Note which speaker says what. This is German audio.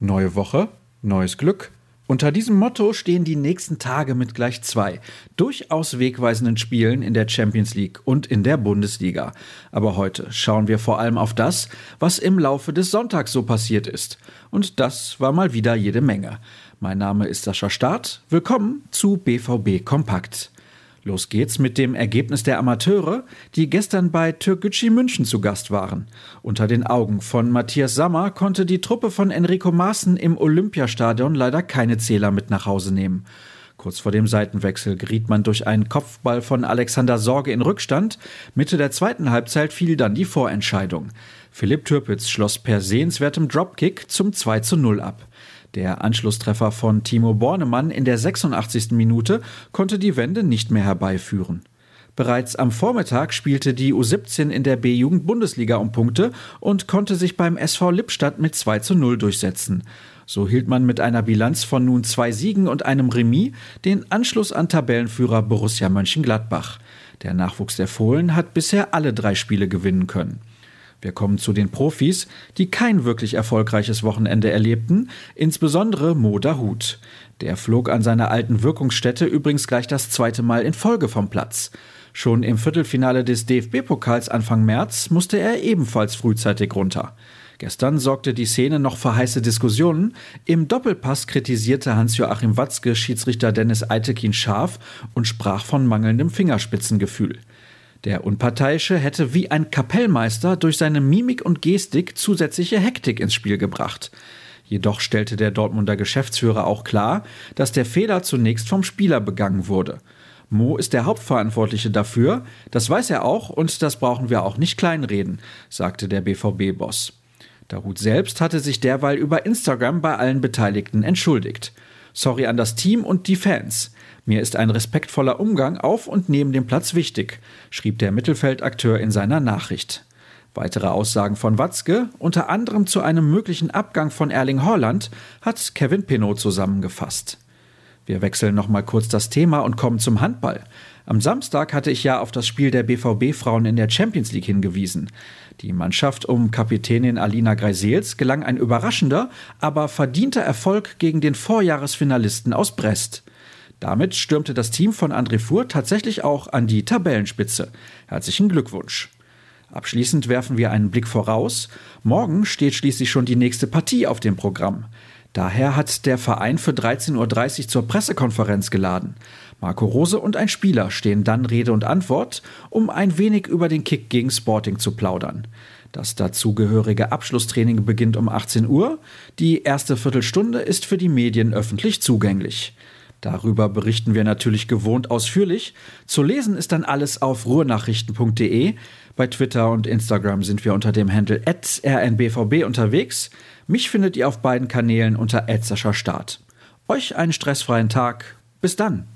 Speaker 1: Neue Woche, neues Glück. Unter diesem Motto stehen die nächsten Tage mit gleich zwei durchaus wegweisenden Spielen in der Champions League und in der Bundesliga. Aber heute schauen wir vor allem auf das, was im Laufe des Sonntags so passiert ist. Und das war mal wieder jede Menge. Mein Name ist Sascha Staat. Willkommen zu BVB Kompakt. Los geht's mit dem Ergebnis der Amateure, die gestern bei Türkgücü München zu Gast waren. Unter den Augen von Matthias Sammer konnte die Truppe von Enrico Maaßen im Olympiastadion leider keine Zähler mit nach Hause nehmen. Kurz vor dem Seitenwechsel geriet man durch einen Kopfball von Alexander Sorge in Rückstand. Mitte der zweiten Halbzeit fiel dann die Vorentscheidung. Philipp Türpitz schloss per sehenswertem Dropkick zum 2 zu 0 ab. Der Anschlusstreffer von Timo Bornemann in der 86. Minute konnte die Wende nicht mehr herbeiführen. Bereits am Vormittag spielte die U17 in der B-Jugend-Bundesliga um Punkte und konnte sich beim SV Lippstadt mit 2 zu 0 durchsetzen. So hielt man mit einer Bilanz von nun zwei Siegen und einem Remis den Anschluss an Tabellenführer Borussia Mönchengladbach. Der Nachwuchs der Fohlen hat bisher alle drei Spiele gewinnen können. Wir kommen zu den Profis, die kein wirklich erfolgreiches Wochenende erlebten, insbesondere Mo Dahut. Der flog an seiner alten Wirkungsstätte übrigens gleich das zweite Mal in Folge vom Platz. Schon im Viertelfinale des DFB-Pokals Anfang März musste er ebenfalls frühzeitig runter. Gestern sorgte die Szene noch für heiße Diskussionen. Im Doppelpass kritisierte Hans-Joachim Watzke Schiedsrichter Dennis Eitekin scharf und sprach von mangelndem Fingerspitzengefühl. Der Unparteiische hätte wie ein Kapellmeister durch seine Mimik und Gestik zusätzliche Hektik ins Spiel gebracht. Jedoch stellte der Dortmunder Geschäftsführer auch klar, dass der Fehler zunächst vom Spieler begangen wurde. Mo ist der Hauptverantwortliche dafür, das weiß er auch und das brauchen wir auch nicht kleinreden, sagte der BVB-Boss. Darut selbst hatte sich derweil über Instagram bei allen Beteiligten entschuldigt. Sorry an das Team und die Fans. Mir ist ein respektvoller Umgang auf und neben dem Platz wichtig, schrieb der Mittelfeldakteur in seiner Nachricht. Weitere Aussagen von Watzke, unter anderem zu einem möglichen Abgang von Erling Haaland, hat Kevin Pinot zusammengefasst. Wir wechseln nochmal kurz das Thema und kommen zum Handball. Am Samstag hatte ich ja auf das Spiel der BVB-Frauen in der Champions League hingewiesen. Die Mannschaft um Kapitänin Alina Greisels gelang ein überraschender, aber verdienter Erfolg gegen den Vorjahresfinalisten aus Brest. Damit stürmte das Team von André Fuhr tatsächlich auch an die Tabellenspitze. Herzlichen Glückwunsch. Abschließend werfen wir einen Blick voraus. Morgen steht schließlich schon die nächste Partie auf dem Programm. Daher hat der Verein für 13.30 Uhr zur Pressekonferenz geladen. Marco Rose und ein Spieler stehen dann Rede und Antwort, um ein wenig über den Kick gegen Sporting zu plaudern. Das dazugehörige Abschlusstraining beginnt um 18 Uhr. Die erste Viertelstunde ist für die Medien öffentlich zugänglich. Darüber berichten wir natürlich gewohnt ausführlich. Zu lesen ist dann alles auf ruhrnachrichten.de. Bei Twitter und Instagram sind wir unter dem Handle rnbvb unterwegs. Mich findet ihr auf beiden Kanälen unter Start. Euch einen stressfreien Tag. Bis dann.